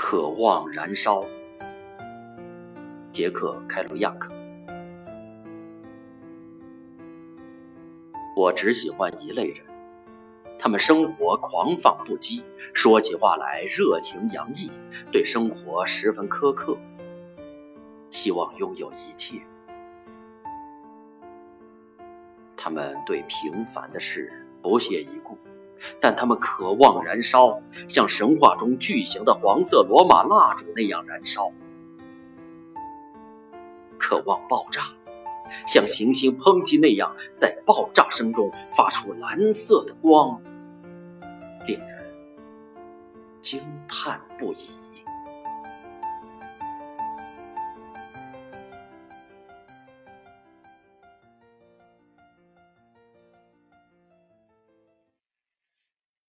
渴望燃烧。杰克·开鲁亚克。我只喜欢一类人，他们生活狂放不羁，说起话来热情洋溢，对生活十分苛刻，希望拥有一切。他们对平凡的事不屑一顾。但他们渴望燃烧，像神话中巨型的黄色罗马蜡烛那样燃烧；渴望爆炸，像行星抨击那样在爆炸声中发出蓝色的光，令人惊叹不已。